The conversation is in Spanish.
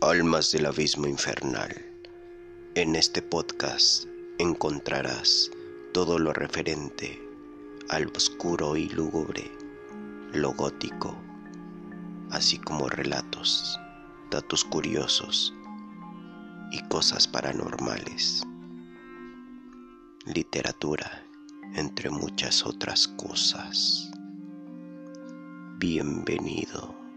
Almas del Abismo Infernal. En este podcast encontrarás todo lo referente al oscuro y lúgubre, lo gótico, así como relatos, datos curiosos y cosas paranormales, literatura, entre muchas otras cosas. Bienvenido.